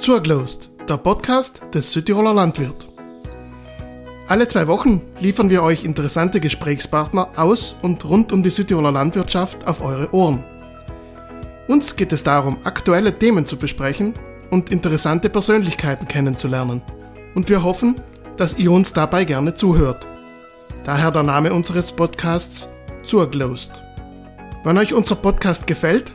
Zurglost, der Podcast des Südtiroler Landwirt. Alle zwei Wochen liefern wir euch interessante Gesprächspartner aus und rund um die Südtiroler Landwirtschaft auf eure Ohren. Uns geht es darum, aktuelle Themen zu besprechen und interessante Persönlichkeiten kennenzulernen. Und wir hoffen, dass ihr uns dabei gerne zuhört. Daher der Name unseres Podcasts Zurglost. Wenn euch unser Podcast gefällt,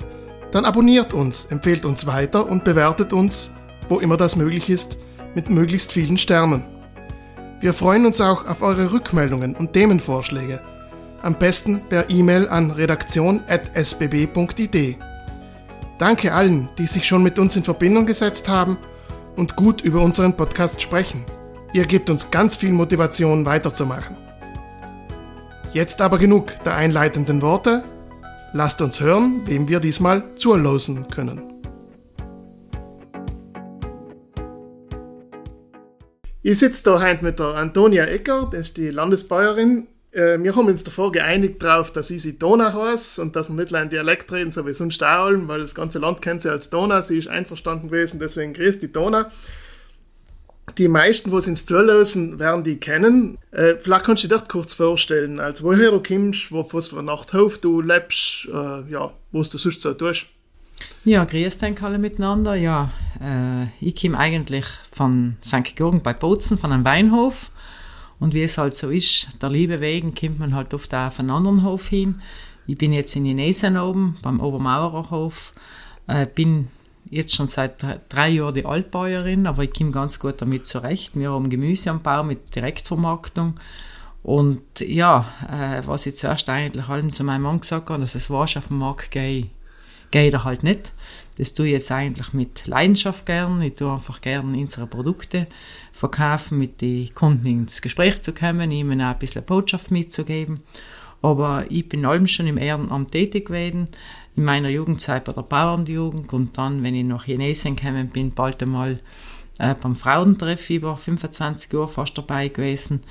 dann abonniert uns, empfehlt uns weiter und bewertet uns wo immer das möglich ist, mit möglichst vielen Sternen. Wir freuen uns auch auf eure Rückmeldungen und Themenvorschläge. Am besten per E-Mail an redaktion.sbb.id. Danke allen, die sich schon mit uns in Verbindung gesetzt haben und gut über unseren Podcast sprechen. Ihr gebt uns ganz viel Motivation weiterzumachen. Jetzt aber genug der einleitenden Worte. Lasst uns hören, wem wir diesmal zulosen können. Ich sitze da heute mit der Antonia Ecker, das ist die Landesbäuerin. Äh, wir haben uns davor geeinigt darauf, dass ich sie Dona heiße und dass wir nicht allein Dialekt reden, so wie sonst auch, weil das ganze Land kennt sie als Dona. Sie ist einverstanden gewesen, deswegen grüßt die Dona. Die meisten, die es ins Zuhören werden die kennen. Äh, vielleicht kannst du dir das kurz vorstellen, also woher du kommst, wo, was für Nachthof du lebst, äh, ja, was du sonst so tust. Ja, grüß euch alle miteinander. Ja, äh, ich komme eigentlich von St. Georgen bei Bozen, von einem Weinhof. Und wie es halt so ist, der Liebe wegen kommt man halt oft auch auf einen anderen Hof hin. Ich bin jetzt in Inesen oben, beim Obermaurerhof. Äh, bin jetzt schon seit drei Jahren die Altbäuerin, aber ich komme ganz gut damit zurecht. Wir haben Gemüseanbau mit Direktvermarktung. Und ja, äh, was ich zuerst eigentlich allem zu meinem Mann gesagt habe, dass es wasch auf den Markt gehe, geht halt nicht. Das tue ich jetzt eigentlich mit Leidenschaft gern. Ich tue einfach gern unsere Produkte verkaufen, mit den Kunden ins Gespräch zu kommen, ihnen auch ein bisschen Botschaft mitzugeben. Aber ich bin allem schon im Ehrenamt tätig gewesen. In meiner Jugendzeit bei der Bauernjugend und dann, wenn ich nach Chinesien gekommen bin, bald einmal äh, beim Frauentreff über 25 Jahre fast dabei gewesen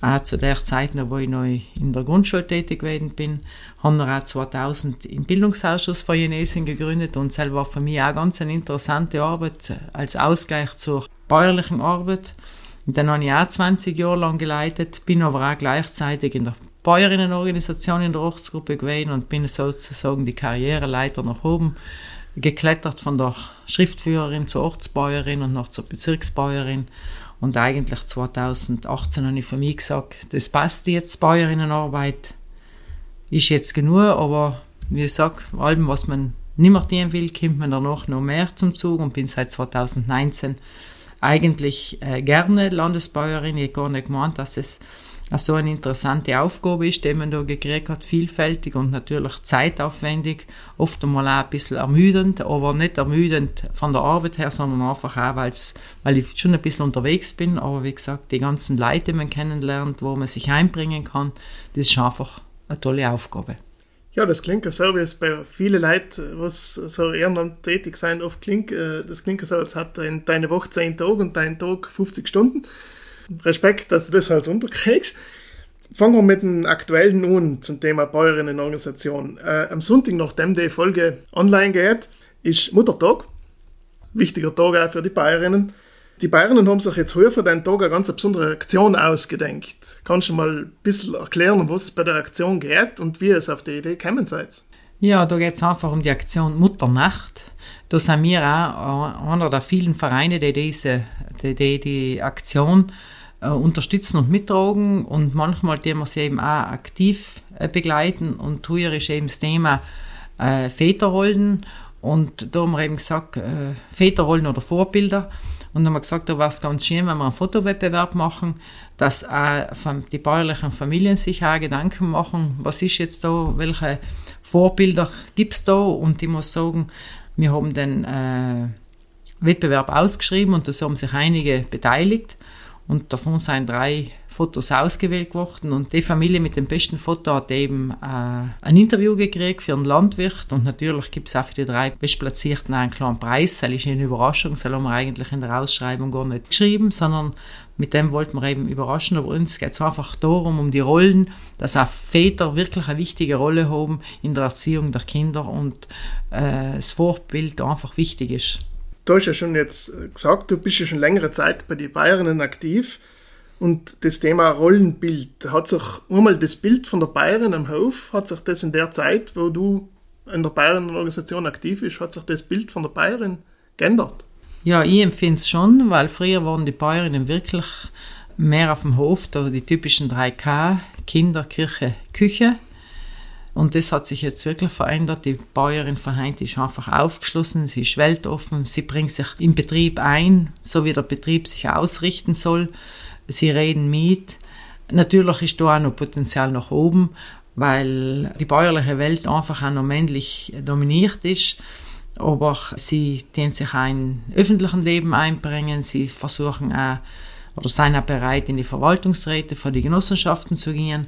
auch zu der Zeit, wo ich noch in der Grundschule tätig gewesen bin, haben wir auch 2000 im Bildungsausschuss von Jenesien gegründet und das war für mich auch ganz eine interessante Arbeit als Ausgleich zur bäuerlichen Arbeit. Und dann habe ich auch 20 Jahre lang geleitet, bin aber auch gleichzeitig in der Bäuerinnenorganisation in der Ortsgruppe gewesen und bin sozusagen die Karriereleiter nach oben geklettert von der Schriftführerin zur Ortsbäuerin und noch zur Bezirksbäuerin und eigentlich 2018 habe ich für mich gesagt, das passt jetzt, Bäuerinnenarbeit ist jetzt genug, aber wie sage, allem, was man nicht mehr dienen will, kommt man danach noch mehr zum Zug und bin seit 2019 eigentlich äh, gerne Landesbäuerin. Ich habe gar nicht gemeint, dass es so eine interessante Aufgabe ist, die man da gekriegt hat, vielfältig und natürlich zeitaufwendig, oft einmal auch ein bisschen ermüdend, aber nicht ermüdend von der Arbeit her, sondern einfach auch, weil ich schon ein bisschen unterwegs bin, aber wie gesagt, die ganzen Leute, die man kennenlernt, wo man sich einbringen kann, das ist einfach eine tolle Aufgabe. Ja, das klingt so, wie es bei vielen Leuten, was so ehrenamt tätig sein, oft klingt. Äh, das klingt so, als hat deine Woche 10 Tage und dein Tag 50 Stunden. Respekt, dass du das halt unterkriegst. Fangen wir mit dem aktuellen an zum Thema Bäuerinnenorganisation. Äh, am Sonntag, nachdem die Folge online geht, ist Muttertag. Wichtiger Tag auch für die Bäuerinnen. Die Bayerinnen haben sich jetzt heute für den Tag eine ganz besondere Aktion ausgedenkt. Kannst du mal ein bisschen erklären, um was es bei der Aktion geht und wie es auf die Idee gekommen seid? Ja, da geht es einfach um die Aktion Mutternacht. Da sind wir auch einer der vielen Vereine, die diese die, die, die Aktion äh, unterstützen und mittragen und manchmal die wir sie eben auch aktiv äh, begleiten und hier ist eben das Thema äh, Väterrollen und da haben wir eben gesagt, äh, Väterrollen oder Vorbilder und haben wir gesagt, da wäre es ganz schön, wenn wir einen Fotowettbewerb machen, dass auch die bäuerlichen Familien sich auch Gedanken machen, was ist jetzt da, welche Vorbilder gibt es da und ich muss sagen, wir haben den äh, Wettbewerb ausgeschrieben und da haben sich einige beteiligt und davon sind drei Fotos ausgewählt worden. Und die Familie mit dem besten Foto hat eben äh, ein Interview gekriegt für einen Landwirt. Und natürlich gibt es auch für die drei Bestplatzierten einen kleinen Preis. Das ist eine Überraschung. Das haben wir eigentlich in der Ausschreibung gar nicht geschrieben, sondern mit dem wollten wir eben überraschen. Aber uns geht es einfach darum, um die Rollen, dass auch Väter wirklich eine wichtige Rolle haben in der Erziehung der Kinder und äh, das Vorbild einfach wichtig ist. Du hast ja schon jetzt gesagt, du bist ja schon längere Zeit bei den Bayerinnen aktiv. Und das Thema Rollenbild, hat sich einmal das Bild von der Bayerin am Hof, hat sich das in der Zeit, wo du in der Bayern-Organisation aktiv bist, hat sich das Bild von der Bayerin geändert? Ja, ich empfinde es schon, weil früher waren die Bäuerinnen wirklich mehr auf dem Hof, da die typischen 3K, Kinder, Kirche, Küche. Und das hat sich jetzt wirklich verändert. Die Bäuerin von ist einfach aufgeschlossen, sie ist weltoffen, sie bringt sich im Betrieb ein, so wie der Betrieb sich ausrichten soll. Sie reden mit. Natürlich ist da auch noch Potenzial nach oben, weil die bäuerliche Welt einfach auch noch männlich dominiert ist. Aber sie den sich auch im öffentlichen Leben einbringen. Sie versuchen auch oder seien auch bereit, in die Verwaltungsräte von die Genossenschaften zu gehen.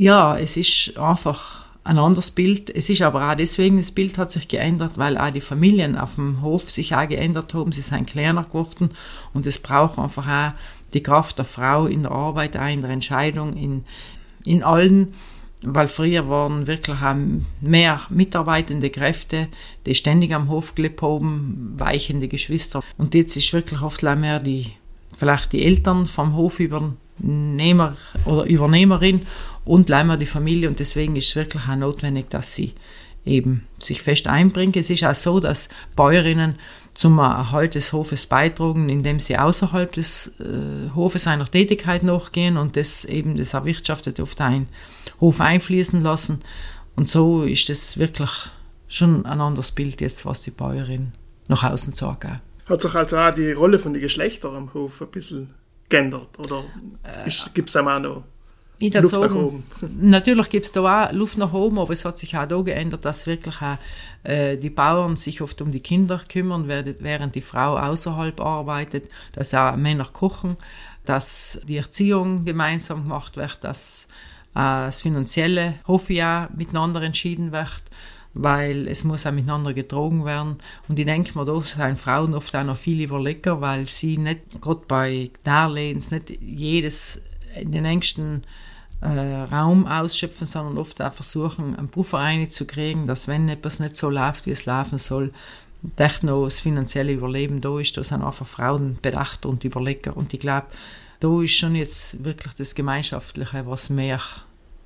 Ja, es ist einfach ein anderes Bild. Es ist aber auch deswegen, das Bild hat sich geändert, weil auch die Familien auf dem Hof sich auch geändert haben. Sie sind kleiner geworden und es braucht einfach auch die Kraft der Frau in der Arbeit, auch in der Entscheidung, in, in allen weil früher waren wirklich mehr mitarbeitende Kräfte, die ständig am Hof gelebt haben, weichende Geschwister. Und jetzt ist wirklich oft mehr die, vielleicht die Eltern vom Hofübernehmer oder Übernehmerin und leider die Familie. Und deswegen ist es wirklich auch notwendig, dass sie eben sich fest einbringen. Es ist auch so, dass Bäuerinnen zum Erhalt des Hofes beitragen, indem sie außerhalb des äh, Hofes einer Tätigkeit nachgehen und das eben das Erwirtschaftete auf den Hof einfließen lassen. Und so ist es wirklich schon ein anderes Bild jetzt, was die Bäuerin nach außen sagt. Hat sich also auch die Rolle von den Geschlechtern am Hof ein bisschen geändert? Oder äh, gibt es auch noch ich Luft sagen, nach oben. Natürlich gibt es da auch Luft nach oben, aber es hat sich auch da geändert, dass wirklich auch, äh, die Bauern sich oft um die Kinder kümmern, während die Frau außerhalb arbeitet, dass auch Männer kochen, dass die Erziehung gemeinsam gemacht wird, dass äh, das finanzielle hoffe ich auch miteinander entschieden wird weil es muss auch miteinander getrogen werden. Und ich denke mir, da sind Frauen oft auch noch viel überleger, weil sie nicht, gerade bei Darlehens, nicht jedes in den engsten äh, Raum ausschöpfen, sondern oft auch versuchen, einen Puffer zu kriegen, dass wenn etwas nicht so läuft, wie es laufen soll, echt noch das finanzielle Überleben da ist. Da sind einfach Frauen bedacht und Überleger. Und ich glaube, da ist schon jetzt wirklich das Gemeinschaftliche, was mehr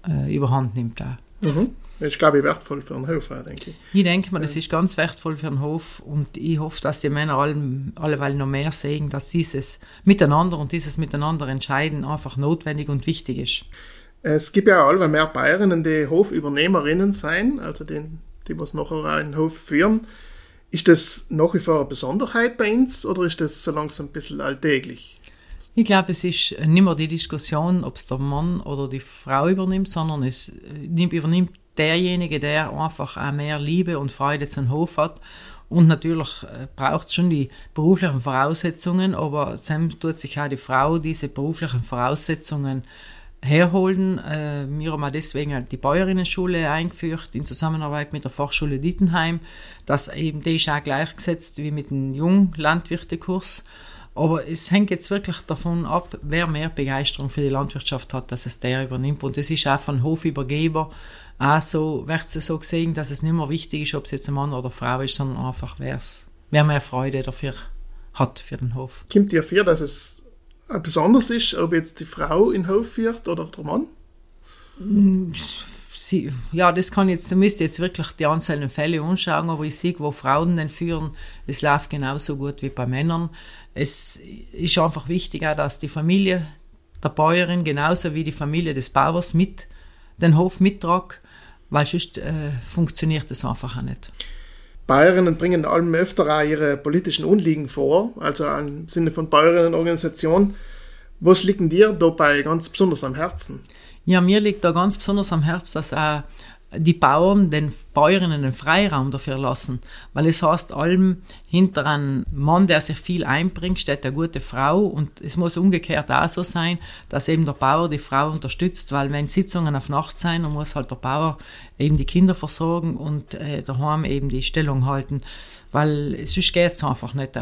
äh, überhand nimmt. Auch. Mhm. Das ist, glaube ich, wertvoll für einen Hof, denke ich. Ich denke mal, das ist ganz wertvoll für einen Hof und ich hoffe, dass die Männer alle, alleweil noch mehr sehen, dass dieses Miteinander und dieses Miteinander entscheiden einfach notwendig und wichtig ist. Es gibt ja auch mehr Bayerinnen, die Hofübernehmerinnen sein, also die, die was nachher einen Hof führen. Ist das nach wie vor eine Besonderheit bei uns oder ist das so langsam ein bisschen alltäglich? Ich glaube, es ist nicht mehr die Diskussion, ob es der Mann oder die Frau übernimmt, sondern es übernimmt derjenige, der einfach auch mehr Liebe und Freude zum Hof hat. Und natürlich äh, braucht es schon die beruflichen Voraussetzungen, aber dann tut sich auch die Frau diese beruflichen Voraussetzungen herholen. Äh, wir haben deswegen halt die Bäuerinnenschule eingeführt in Zusammenarbeit mit der Fachschule Dittenheim. Das eben, die ist auch gleichgesetzt wie mit dem Junglandwirtekurs. Aber es hängt jetzt wirklich davon ab, wer mehr Begeisterung für die Landwirtschaft hat, dass es der übernimmt. Und es ist auch von Hofübergeber auch so, wird es so gesehen, dass es nicht mehr wichtig ist, ob es jetzt ein Mann oder eine Frau ist, sondern einfach, wer mehr Freude dafür hat für den Hof. Kommt dir vor, dass es besonders ist, ob jetzt die Frau in den Hof führt oder der Mann? Sie, ja, das kann jetzt, da müsste jetzt wirklich die einzelnen Fälle anschauen, aber ich sehe, wo Frauen den führen, es läuft genauso gut wie bei Männern. Es ist einfach wichtig auch, dass die Familie der Bäuerin genauso wie die Familie des Bauers mit den Hof mittragt, weil sonst äh, funktioniert das einfach auch nicht. Bäuerinnen bringen allem öfter auch ihre politischen Unliegen vor, also im Sinne von Bäuerinnenorganisation. Was liegt dir dabei ganz besonders am Herzen? Ja, mir liegt da ganz besonders am Herzen, dass auch die Bauern den Bäuerinnen den Freiraum dafür lassen. Weil es heißt, allem hinter einem Mann, der sich viel einbringt, steht eine gute Frau. Und es muss umgekehrt auch so sein, dass eben der Bauer die Frau unterstützt, weil wenn Sitzungen auf Nacht sein, dann muss halt der Bauer eben die Kinder versorgen und äh, daheim eben die Stellung halten. Weil sonst geht es einfach nicht.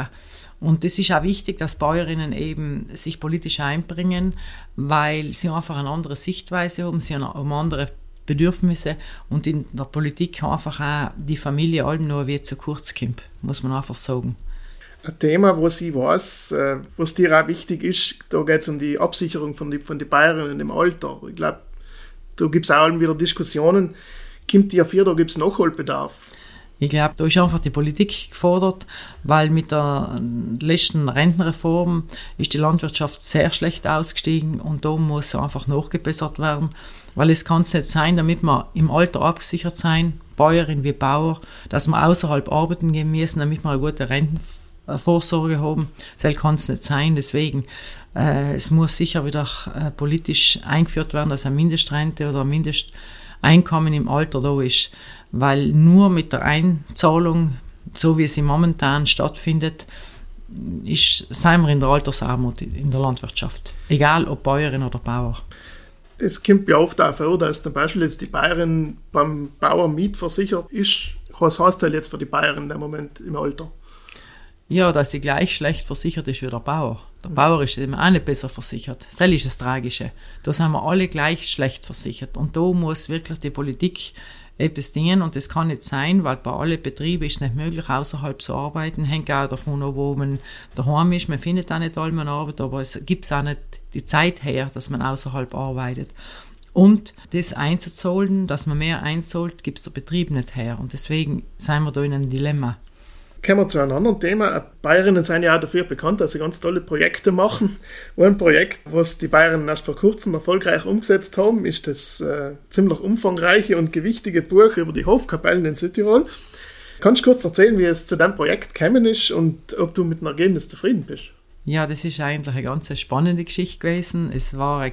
Und es ist auch wichtig, dass Bäuerinnen eben sich politisch einbringen, weil sie einfach eine andere Sichtweise haben, sie haben andere Bedürfnisse und in der Politik einfach auch die Familie allem nur wie zu kurz kommt, muss man einfach sagen. ein Thema, wo sie weiß, äh, was dir auch wichtig ist. Da geht es um die Absicherung von den von die Bayern im Alter. Ich glaube, da gibt es auch wieder Diskussionen. Kommt die auf da gibt es Nachholbedarf. Ich glaube, da ist einfach die Politik gefordert, weil mit der letzten Rentenreform ist die Landwirtschaft sehr schlecht ausgestiegen und da muss einfach nachgebessert werden, weil es kann nicht sein, damit wir im Alter abgesichert sein, Bäuerin wie Bauer, dass wir außerhalb arbeiten gehen müssen, damit wir eine gute Rentenvorsorge haben. Das kann es nicht sein, deswegen äh, es muss sicher wieder äh, politisch eingeführt werden, dass eine Mindestrente oder ein Mindesteinkommen im Alter da ist weil nur mit der Einzahlung, so wie sie momentan stattfindet, ist, sind wir in der Altersarmut in der Landwirtschaft. Egal ob Bäuerin oder Bauer. Es kommt ja oft auch vor, dass zum Beispiel jetzt die Bäuerin beim Bauer mitversichert ist. Was heißt das jetzt für die Bäuerin im Moment im Alter? Ja, dass sie gleich schlecht versichert ist wie der Bauer. Der mhm. Bauer ist eben auch nicht besser versichert. Das ist das Tragische. Da sind wir alle gleich schlecht versichert. Und da muss wirklich die Politik etwas dienen und das kann nicht sein, weil bei allen Betrieben ist es nicht möglich, außerhalb zu arbeiten. Hängt auch davon ab, wo man daheim ist. Man findet auch nicht allem Arbeit, aber es gibt auch nicht die Zeit her, dass man außerhalb arbeitet. Und das einzuzahlen, dass man mehr einzahlt, gibt es der Betrieb nicht her. Und deswegen sind wir da in einem Dilemma kommen wir zu einem anderen Thema. Bayerinnen sind ja auch dafür bekannt, dass sie ganz tolle Projekte machen. ein Projekt, was die Bayerinnen erst vor kurzem erfolgreich umgesetzt haben, ist das äh, ziemlich umfangreiche und gewichtige Buch über die Hofkapellen in Südtirol. Kannst du kurz erzählen, wie es zu deinem Projekt gekommen ist und ob du mit dem Ergebnis zufrieden bist? Ja, das ist eigentlich eine ganz spannende Geschichte gewesen. Es war, äh,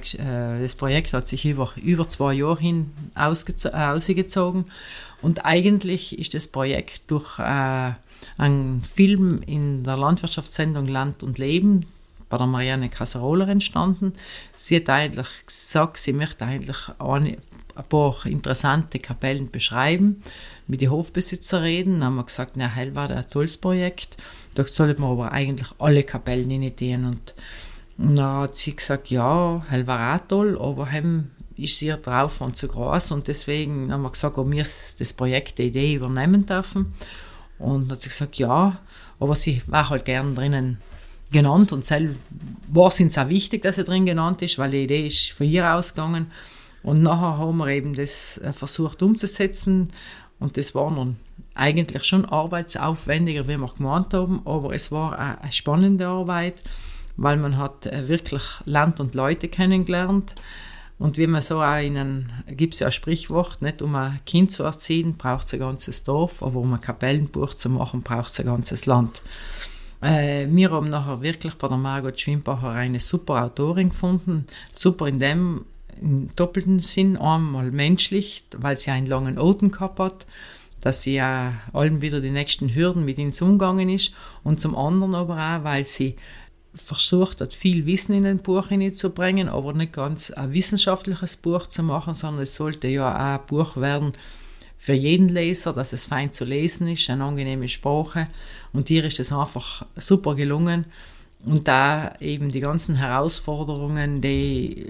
das Projekt hat sich über, über zwei Jahre hin ausgezogen und eigentlich ist das Projekt durch äh, einen Film in der Landwirtschaftssendung Land und Leben bei der Marianne Casarola entstanden. Sie hat eigentlich gesagt, sie möchte eigentlich ein paar interessante Kapellen beschreiben, mit den Hofbesitzer reden. Dann haben wir gesagt, na, hell war ein tolles Projekt. Da sollten wir aber eigentlich alle Kapellen initiieren. Und dann hat sie gesagt, ja, hell war auch toll, aber haben ist sehr drauf und zu groß und deswegen haben wir gesagt, ob wir das Projekt, die Idee übernehmen dürfen. Und dann hat sie gesagt, ja, aber sie war halt gern drinnen genannt und selbst war es auch wichtig, dass sie drin genannt ist, weil die Idee ist von ihr ausgegangen. Und nachher haben wir eben das äh, versucht umzusetzen und das war nun eigentlich schon arbeitsaufwendiger, wie wir gemeint haben, aber es war eine spannende Arbeit, weil man hat äh, wirklich Land und Leute kennengelernt hat und wie man so auch in einem, gibt es ja ein Sprichwort, nicht? Um ein Kind zu erziehen, braucht es ein ganzes Dorf, aber um ein Kapellenbuch zu machen, braucht es ein ganzes Land. Äh, wir haben nachher wirklich bei der Margot Schwimbacher eine super Autorin gefunden, super in dem im doppelten Sinn, einmal menschlich, weil sie einen langen Oten gehabt hat, dass sie ja allem wieder die nächsten Hürden mit ins umgegangen ist. Und zum anderen aber auch, weil sie versucht hat, viel Wissen in ein Buch hineinzubringen, aber nicht ganz ein wissenschaftliches Buch zu machen, sondern es sollte ja auch ein Buch werden für jeden Leser, dass es fein zu lesen ist, eine angenehme Sprache. Und hier ist es einfach super gelungen. Und da eben die ganzen Herausforderungen, die,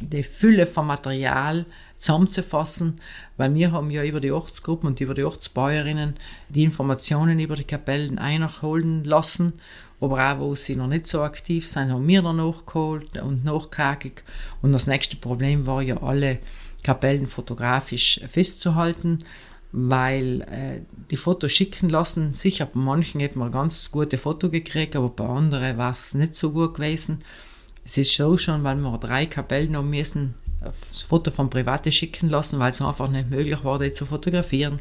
die Fülle von Material zusammenzufassen, weil wir haben ja über die Ortsgruppen und über die Ortsbäuerinnen die Informationen über die Kapellen einholen lassen aber auch, wo sie noch nicht so aktiv sind, haben wir dann nachgeholt und nachgehakelt. Und das nächste Problem war ja, alle Kapellen fotografisch festzuhalten, weil äh, die Fotos schicken lassen. Sicher, bei manchen hat man ganz gute Fotos gekriegt, aber bei anderen war es nicht so gut gewesen. Es ist so schon, weil wir drei Kapellen haben müssen, das Foto von Private schicken lassen, weil es einfach nicht möglich war, die zu fotografieren.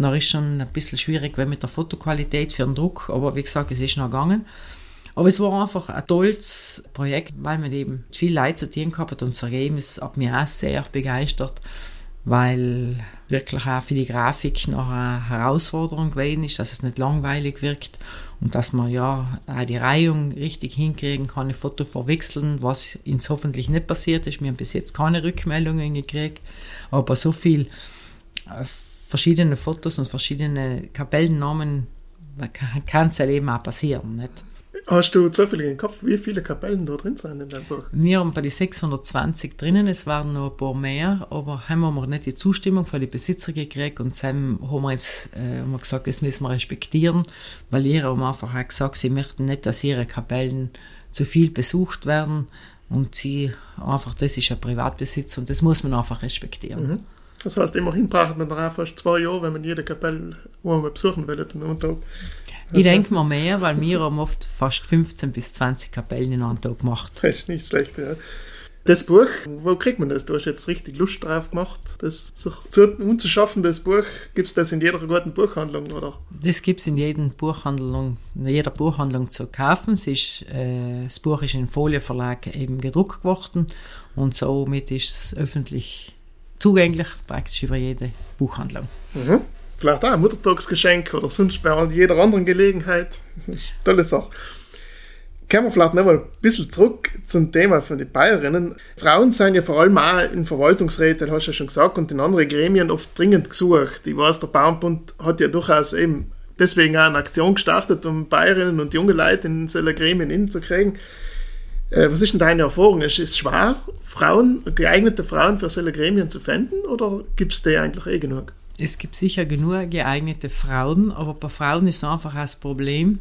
Dann ist schon ein bisschen schwierig mit der Fotoqualität für den Druck, aber wie gesagt, es ist noch gegangen. Aber es war einfach ein tolles Projekt, weil man eben viel Leid zu tun gehabt hat und das Ergebnis hat mich auch sehr begeistert, weil wirklich auch für die Grafik noch eine Herausforderung gewesen ist, dass es nicht langweilig wirkt und dass man ja auch die Reihung richtig hinkriegen kann, ein Foto verwechseln, was uns hoffentlich nicht passiert ist. Wir haben bis jetzt keine Rückmeldungen gekriegt, aber so viel äh, verschiedene Fotos und verschiedene Kapellennamen kann es ja eben auch passieren. Nicht? Hast du zufällig im Kopf, wie viele Kapellen da drin sind in deinem Buch? Wir haben bei den 620 drinnen, es waren noch ein paar mehr, aber haben wir nicht die Zustimmung von den Besitzern gekriegt und dann haben wir jetzt äh, haben wir gesagt, das müssen wir respektieren, weil ihr haben einfach auch gesagt, sie möchten nicht, dass ihre Kapellen zu viel besucht werden und sie einfach, das ist ein Privatbesitz und das muss man einfach respektieren. Mhm. Das heißt, immerhin braucht man dann auch fast zwei Jahre, wenn man jede Kapelle wo man besuchen will, den Montag. Ich denke mal mehr, weil wir haben oft fast 15 bis 20 Kapellen in einem Tag gemacht. Das ist nicht schlecht, ja. Das Buch, wo kriegt man das? Du hast jetzt richtig Lust drauf gemacht, das sich zu, umzuschaffen, das Buch. Gibt es das in jeder guten Buchhandlung, oder? Das gibt es in, jedem Buchhandlung, in jeder Buchhandlung zu kaufen. Es ist, äh, das Buch ist in Folieverlag eben gedruckt worden und somit ist es öffentlich zugänglich, praktisch über jede Buchhandlung. Mhm. Vielleicht auch ein Muttertagsgeschenk oder sonst bei jeder anderen Gelegenheit. Tolle Sache. Kommen wir vielleicht noch mal ein bisschen zurück zum Thema von den Bayerinnen. Frauen sind ja vor allem auch in Verwaltungsräten, hast du ja schon gesagt, und in anderen Gremien oft dringend gesucht. Ich weiß, der Bauernbund hat ja durchaus eben deswegen auch eine Aktion gestartet, um Bayerinnen und junge Leute in solche Gremien hinzukriegen. Äh, was ist denn deine Erfahrung? Ist es schwer, Frauen, geeignete Frauen für solche Gremien zu finden oder gibt es die eigentlich eh genug? Es gibt sicher genug geeignete Frauen, aber bei Frauen ist einfach das Problem,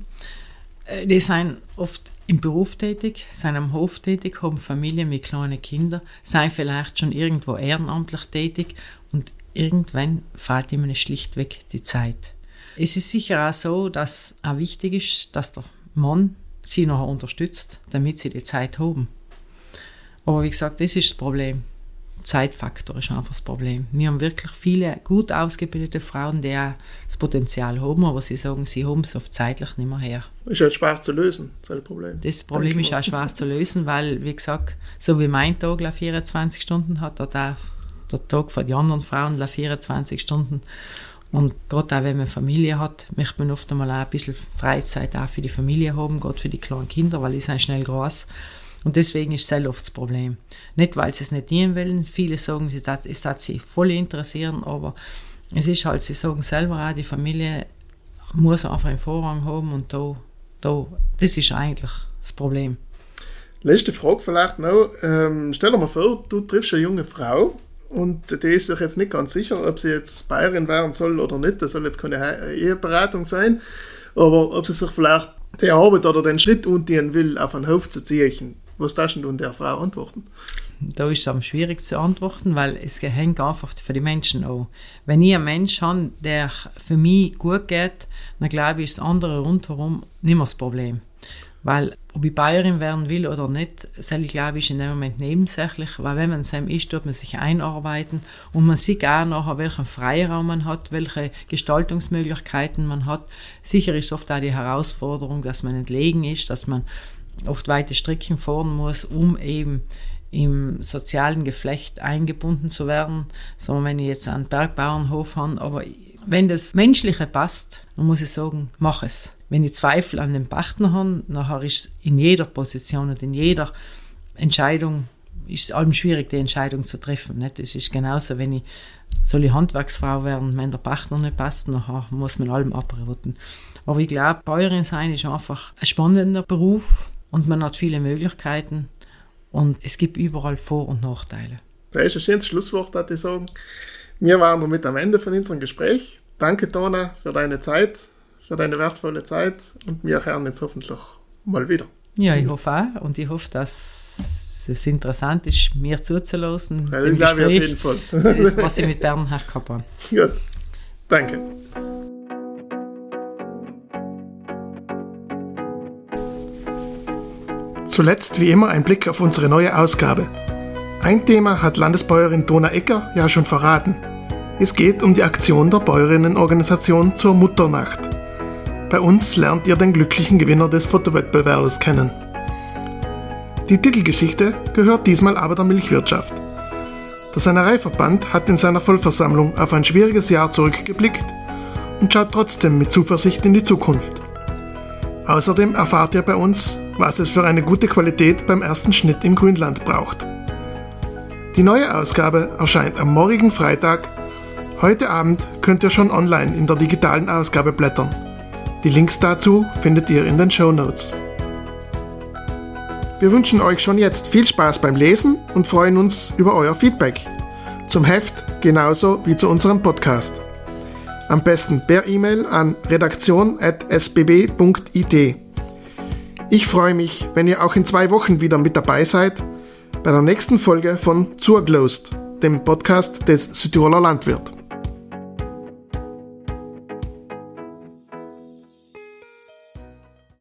äh, die sind oft im Beruf tätig, sind am Hof tätig, haben Familien mit kleinen Kindern, sind vielleicht schon irgendwo ehrenamtlich tätig und irgendwann fehlt ihnen schlichtweg die Zeit. Es ist sicher auch so, dass auch wichtig ist, dass der Mann sie noch unterstützt, damit sie die Zeit haben. Aber wie gesagt, das ist das Problem. Zeitfaktor ist einfach das Problem. Wir haben wirklich viele gut ausgebildete Frauen, die auch das Potenzial haben, aber sie sagen, sie haben es oft zeitlich nicht mehr her. Das ist halt schwer zu lösen, das Problem. Das Problem Danke ist auch schwer zu lösen, weil, wie gesagt, so wie mein Tag 24 Stunden hat, hat auch der Tag von den anderen Frauen 24 Stunden. Und gerade auch wenn man Familie hat, möchte man oft einmal auch ein bisschen Freizeit auch für die Familie haben, gerade für die kleinen Kinder, weil die sind schnell groß. Und deswegen ist es oft das Problem. Nicht, weil sie es nicht dienen wollen. Viele sagen, es hat sie voll interessieren, aber es ist halt, sie sagen selber auch, die Familie muss einfach einen Vorrang haben und da, da, das ist eigentlich das Problem. Letzte Frage vielleicht noch. Ähm, stell dir mal vor, du triffst eine junge Frau und die ist sich jetzt nicht ganz sicher, ob sie jetzt Bayerin werden soll oder nicht. Das soll jetzt keine Eheberatung sein. Aber ob sie sich vielleicht die Arbeit oder den Schritt undienen will, auf einen Hof zu ziehen. Was darfst du der Frau antworten? Da ist es am schwierig zu antworten, weil es hängt einfach für die Menschen an. Wenn ich einen Mensch habe, der für mich gut geht, dann glaube ich, ist das andere rundherum nicht mehr das Problem. Weil, ob ich Bayerin werden will oder nicht, soll ich glaube ich in dem Moment nebensächlich, weil wenn man Sam ist, tut man sich einarbeiten und man sieht auch nachher, welchen Freiraum man hat, welche Gestaltungsmöglichkeiten man hat. Sicher ist oft auch die Herausforderung, dass man entlegen ist, dass man oft weite Strecken fahren muss, um eben im sozialen Geflecht eingebunden zu werden. Sagen wenn ich jetzt einen Bergbauernhof habe, aber wenn das Menschliche passt, dann muss ich sagen, mach es. Wenn ich Zweifel an den Partner habe, nachher ist es in jeder Position und in jeder Entscheidung ist es allem schwierig, die Entscheidung zu treffen. Nicht? Das ist genauso, wenn ich soll ich Handwerksfrau werden, wenn der Partner nicht passt, nachher muss man allem abraten. Aber ich glaube, Bäuerin sein ist einfach ein spannender Beruf und man hat viele Möglichkeiten und es gibt überall Vor- und Nachteile. Das ist ein schönes Schlusswort, würde ich sagen. Wir waren damit am Ende von unserem Gespräch. Danke, Tona, für deine Zeit, für deine wertvolle Zeit und wir hören jetzt hoffentlich mal wieder. Ja, ich hoffe auch und ich hoffe, dass es interessant ist, mir zuzulassen. Ja, ich glaube auf jeden Fall. das, was ich mit Bernhard gehabt habe. Gut, danke. Zuletzt wie immer ein Blick auf unsere neue Ausgabe. Ein Thema hat Landesbäuerin Dona Ecker ja schon verraten. Es geht um die Aktion der Bäuerinnenorganisation zur Mutternacht. Bei uns lernt ihr den glücklichen Gewinner des Fotowettbewerbs kennen. Die Titelgeschichte gehört diesmal aber der Milchwirtschaft. Der Sennereiverband hat in seiner Vollversammlung auf ein schwieriges Jahr zurückgeblickt und schaut trotzdem mit Zuversicht in die Zukunft. Außerdem erfahrt ihr bei uns, was es für eine gute Qualität beim ersten Schnitt im Grünland braucht. Die neue Ausgabe erscheint am morgigen Freitag. Heute Abend könnt ihr schon online in der digitalen Ausgabe blättern. Die Links dazu findet ihr in den Show Notes. Wir wünschen euch schon jetzt viel Spaß beim Lesen und freuen uns über euer Feedback. Zum Heft genauso wie zu unserem Podcast. Am besten per E-Mail an redaktion.sbb.it. Ich freue mich, wenn ihr auch in zwei Wochen wieder mit dabei seid bei der nächsten Folge von Zurglost, dem Podcast des Südtiroler Landwirt.